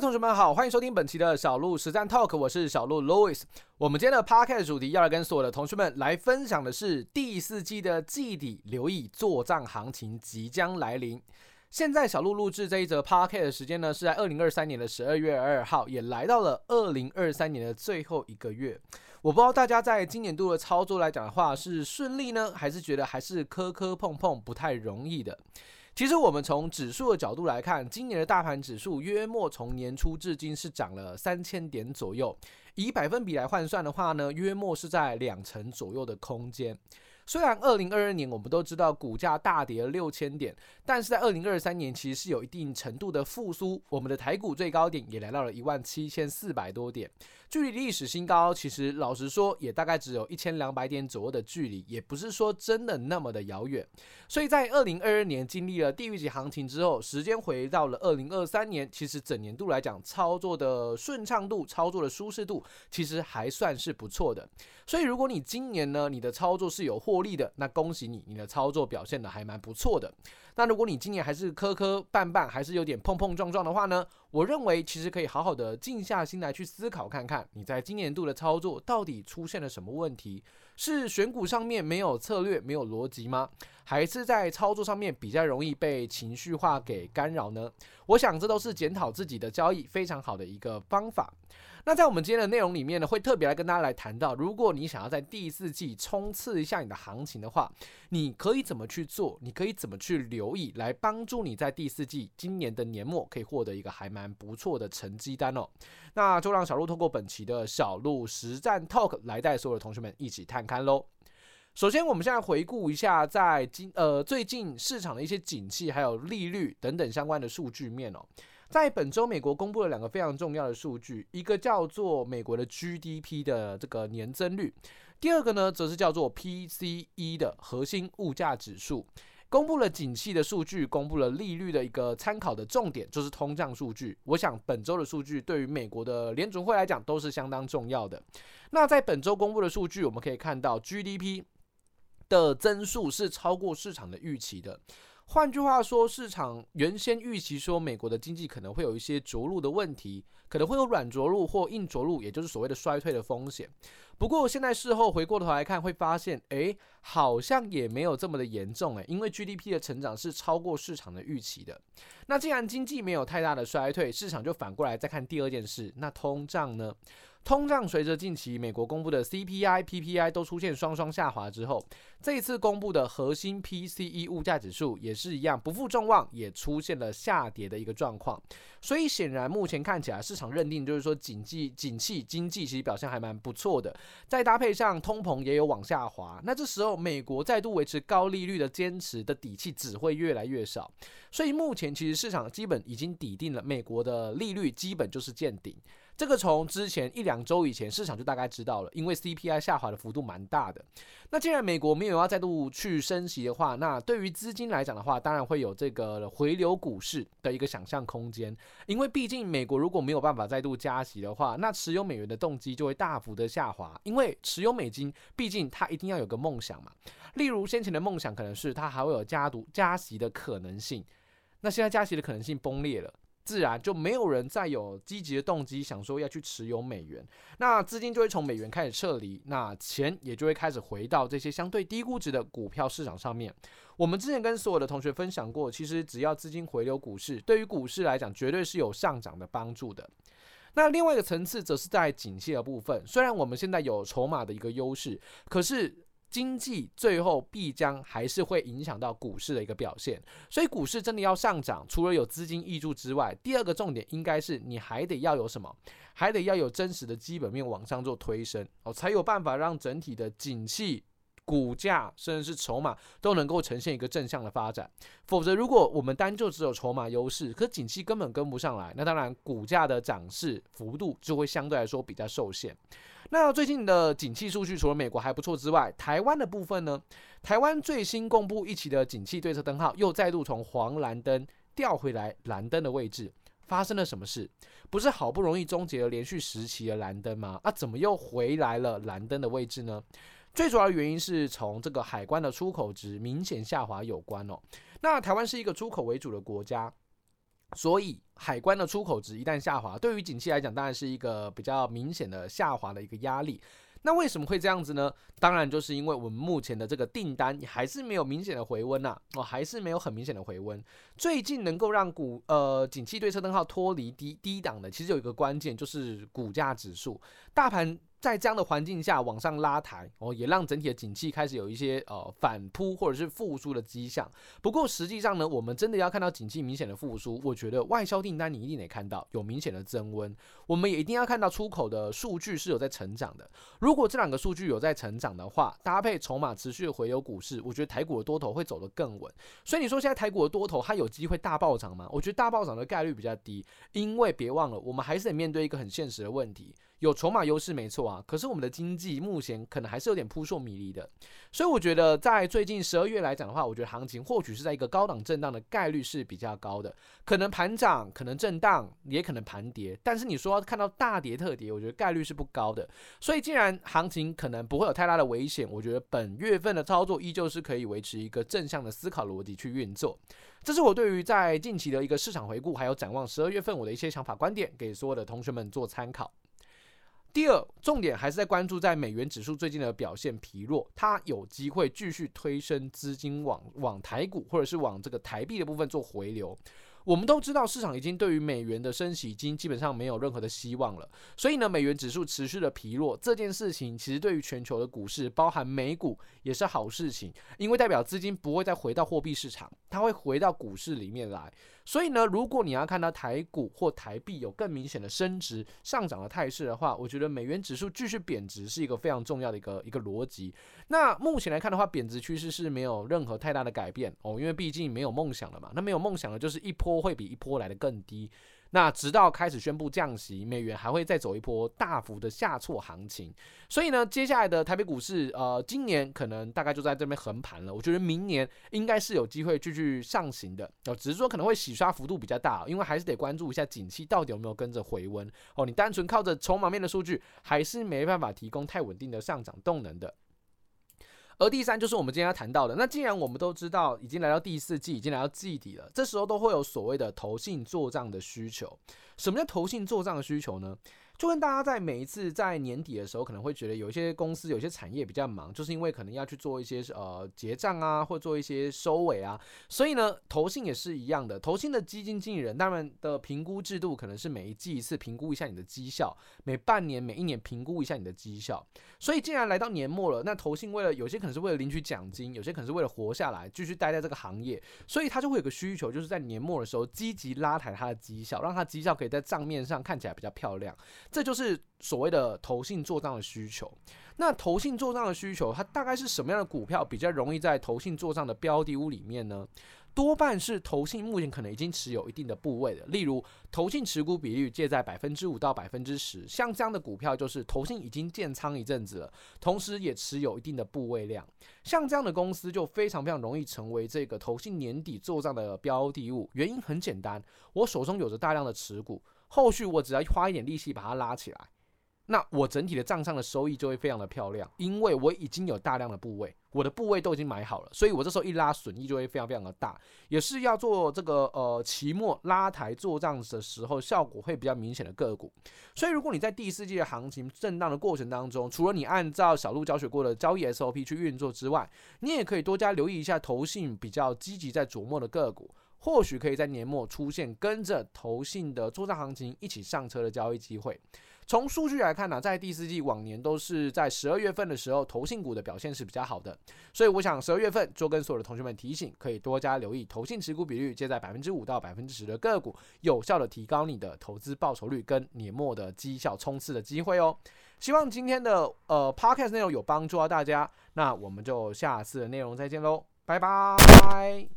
同学们好，欢迎收听本期的小鹿实战 Talk，我是小鹿 Louis。我们今天的 Podcast 主题要来跟所有的同学们来分享的是第四季的季底，留意作帐行情即将来临。现在小鹿录制这一则 Podcast 的时间呢，是在二零二三年的十二月二号，也来到了二零二三年的最后一个月。我不知道大家在今年度的操作来讲的话，是顺利呢，还是觉得还是磕磕碰碰不太容易的？其实我们从指数的角度来看，今年的大盘指数约莫从年初至今是涨了三千点左右，以百分比来换算的话呢，约莫是在两成左右的空间。虽然二零二二年我们都知道股价大跌了六千点，但是在二零二三年其实是有一定程度的复苏，我们的台股最高点也来到了一万七千四百多点。距离历史新高，其实老实说，也大概只有一千两百点左右的距离，也不是说真的那么的遥远。所以在二零二二年经历了地狱级行情之后，时间回到了二零二三年，其实整年度来讲，操作的顺畅度、操作的舒适度，其实还算是不错的。所以如果你今年呢，你的操作是有获利的，那恭喜你，你的操作表现的还蛮不错的。那如果你今年还是磕磕绊绊，还是有点碰碰撞撞的话呢，我认为其实可以好好的静下心来去思考看看，你在今年度的操作到底出现了什么问题？是选股上面没有策略、没有逻辑吗？还是在操作上面比较容易被情绪化给干扰呢？我想这都是检讨自己的交易非常好的一个方法。那在我们今天的内容里面呢，会特别来跟大家来谈到，如果你想要在第四季冲刺一下你的行情的话，你可以怎么去做？你可以怎么去留意，来帮助你在第四季今年的年末可以获得一个还蛮不错的成绩单哦。那就让小鹿通过本期的小鹿实战 Talk 来带所有的同学们一起探看喽。首先，我们现在回顾一下在今呃最近市场的一些景气，还有利率等等相关的数据面哦。在本周，美国公布了两个非常重要的数据，一个叫做美国的 GDP 的这个年增率，第二个呢，则是叫做 PCE 的核心物价指数。公布了景气的数据，公布了利率的一个参考的重点，就是通胀数据。我想本周的数据对于美国的联准会来讲都是相当重要的。那在本周公布的数据，我们可以看到 GDP。的增速是超过市场的预期的。换句话说，市场原先预期说美国的经济可能会有一些着陆的问题，可能会有软着陆或硬着陆，也就是所谓的衰退的风险。不过现在事后回过头来看，会发现，诶，好像也没有这么的严重，诶，因为 GDP 的成长是超过市场的预期的。那既然经济没有太大的衰退，市场就反过来再看第二件事，那通胀呢？通胀随着近期美国公布的 CPI、PPI 都出现双双下滑之后，这一次公布的核心 PCE 物价指数也是一样不负众望，也出现了下跌的一个状况。所以显然目前看起来，市场认定就是说，景气、景气、经济其实表现还蛮不错的。再搭配上通膨也有往下滑，那这时候美国再度维持高利率的坚持的底气只会越来越少。所以目前其实市场基本已经底定了，美国的利率基本就是见顶。这个从之前一两周以前市场就大概知道了，因为 CPI 下滑的幅度蛮大的。那既然美国没有要再度去升息的话，那对于资金来讲的话，当然会有这个回流股市的一个想象空间。因为毕竟美国如果没有办法再度加息的话，那持有美元的动机就会大幅的下滑。因为持有美金，毕竟它一定要有个梦想嘛。例如先前的梦想可能是它还会有加读加息的可能性，那现在加息的可能性崩裂了。自然就没有人再有积极的动机想说要去持有美元，那资金就会从美元开始撤离，那钱也就会开始回到这些相对低估值的股票市场上面。我们之前跟所有的同学分享过，其实只要资金回流股市，对于股市来讲绝对是有上涨的帮助的。那另外一个层次则是在景气的部分，虽然我们现在有筹码的一个优势，可是。经济最后必将还是会影响到股市的一个表现，所以股市真的要上涨，除了有资金挹注之外，第二个重点应该是你还得要有什么，还得要有真实的基本面往上做推升哦，才有办法让整体的景气。股价甚至是筹码都能够呈现一个正向的发展，否则如果我们单就只有筹码优势，可景气根本跟不上来，那当然股价的涨势幅度就会相对来说比较受限。那最近的景气数据除了美国还不错之外，台湾的部分呢？台湾最新公布一期的景气对策灯号又再度从黄蓝灯调回来蓝灯的位置，发生了什么事？不是好不容易终结了连续十期的蓝灯吗？啊，怎么又回来了蓝灯的位置呢？最主要的原因是从这个海关的出口值明显下滑有关哦。那台湾是一个出口为主的国家，所以海关的出口值一旦下滑，对于景气来讲，当然是一个比较明显的下滑的一个压力。那为什么会这样子呢？当然就是因为我们目前的这个订单还是没有明显的回温呐、啊，哦，还是没有很明显的回温。最近能够让股呃景气对车灯号脱离低低档的，其实有一个关键就是股价指数，大盘。在这样的环境下往上拉抬哦，也让整体的景气开始有一些呃反扑或者是复苏的迹象。不过实际上呢，我们真的要看到景气明显的复苏，我觉得外销订单你一定得看到有明显的增温，我们也一定要看到出口的数据是有在成长的。如果这两个数据有在成长的话，搭配筹码持续的回流股市，我觉得台股的多头会走得更稳。所以你说现在台股的多头它有机会大暴涨吗？我觉得大暴涨的概率比较低，因为别忘了，我们还是得面对一个很现实的问题。有筹码优势没错啊，可是我们的经济目前可能还是有点扑朔迷离的，所以我觉得在最近十二月来讲的话，我觉得行情或许是在一个高档震荡的概率是比较高的，可能盘涨，可能震荡，也可能盘跌，但是你说要看到大跌特跌，我觉得概率是不高的。所以既然行情可能不会有太大的危险，我觉得本月份的操作依旧是可以维持一个正向的思考逻辑去运作。这是我对于在近期的一个市场回顾，还有展望十二月份我的一些想法观点，给所有的同学们做参考。第二，重点还是在关注在美元指数最近的表现疲弱，它有机会继续推升资金往往台股或者是往这个台币的部分做回流。我们都知道，市场已经对于美元的升息已经基本上没有任何的希望了。所以呢，美元指数持续的疲弱这件事情，其实对于全球的股市，包含美股也是好事情，因为代表资金不会再回到货币市场，它会回到股市里面来。所以呢，如果你要看到台股或台币有更明显的升值上涨的态势的话，我觉得美元指数继续贬值是一个非常重要的一个一个逻辑。那目前来看的话，贬值趋势是没有任何太大的改变哦，因为毕竟没有梦想了嘛。那没有梦想的就是一波。会比一波来的更低，那直到开始宣布降息，美元还会再走一波大幅的下挫行情。所以呢，接下来的台北股市，呃，今年可能大概就在这边横盘了。我觉得明年应该是有机会继续上行的，哦，只是说可能会洗刷幅度比较大，因为还是得关注一下景气到底有没有跟着回温。哦，你单纯靠着筹码面的数据，还是没办法提供太稳定的上涨动能的。而第三就是我们今天要谈到的，那既然我们都知道已经来到第四季，已经来到季底了，这时候都会有所谓的投信做账的需求。什么叫投信做账的需求呢？就跟大家在每一次在年底的时候，可能会觉得有一些公司、有些产业比较忙，就是因为可能要去做一些呃结账啊，或做一些收尾啊，所以呢，投信也是一样的。投信的基金经理人，他们的评估制度可能是每一季一次评估一下你的绩效，每半年、每一年评估一下你的绩效。所以，既然来到年末了，那投信为了有些可能是为了领取奖金，有些可能是为了活下来，继续待在这个行业，所以他就会有个需求，就是在年末的时候积极拉抬他的绩效，让他绩效可以在账面上看起来比较漂亮。这就是所谓的投信做账的需求。那投信做账的需求，它大概是什么样的股票比较容易在投信做账的标的物里面呢？多半是投信目前可能已经持有一定的部位的，例如投信持股比率介在百分之五到百分之十，像这样的股票就是投信已经建仓一阵子了，同时也持有一定的部位量，像这样的公司就非常非常容易成为这个投信年底做账的标的物。原因很简单，我手中有着大量的持股。后续我只要花一点力气把它拉起来，那我整体的账上的收益就会非常的漂亮，因为我已经有大量的部位，我的部位都已经买好了，所以我这时候一拉损益就会非常非常的大，也是要做这个呃期末拉抬做账的时候效果会比较明显的个股。所以如果你在第四季的行情震荡的过程当中，除了你按照小路教学过的交易 SOP 去运作之外，你也可以多加留意一下投信比较积极在琢磨的个股。或许可以在年末出现跟着投信的作战行情一起上车的交易机会。从数据来看呢、在第四季往年都是在十二月份的时候，投信股的表现是比较好的。所以我想十二月份就跟所有的同学们提醒，可以多加留意投信持股比率介在百分之五到百分之十的个股，有效的提高你的投资报酬率跟年末的绩效冲刺的机会哦。希望今天的呃 Podcast 内容有帮助到大家，那我们就下次的内容再见喽，拜拜。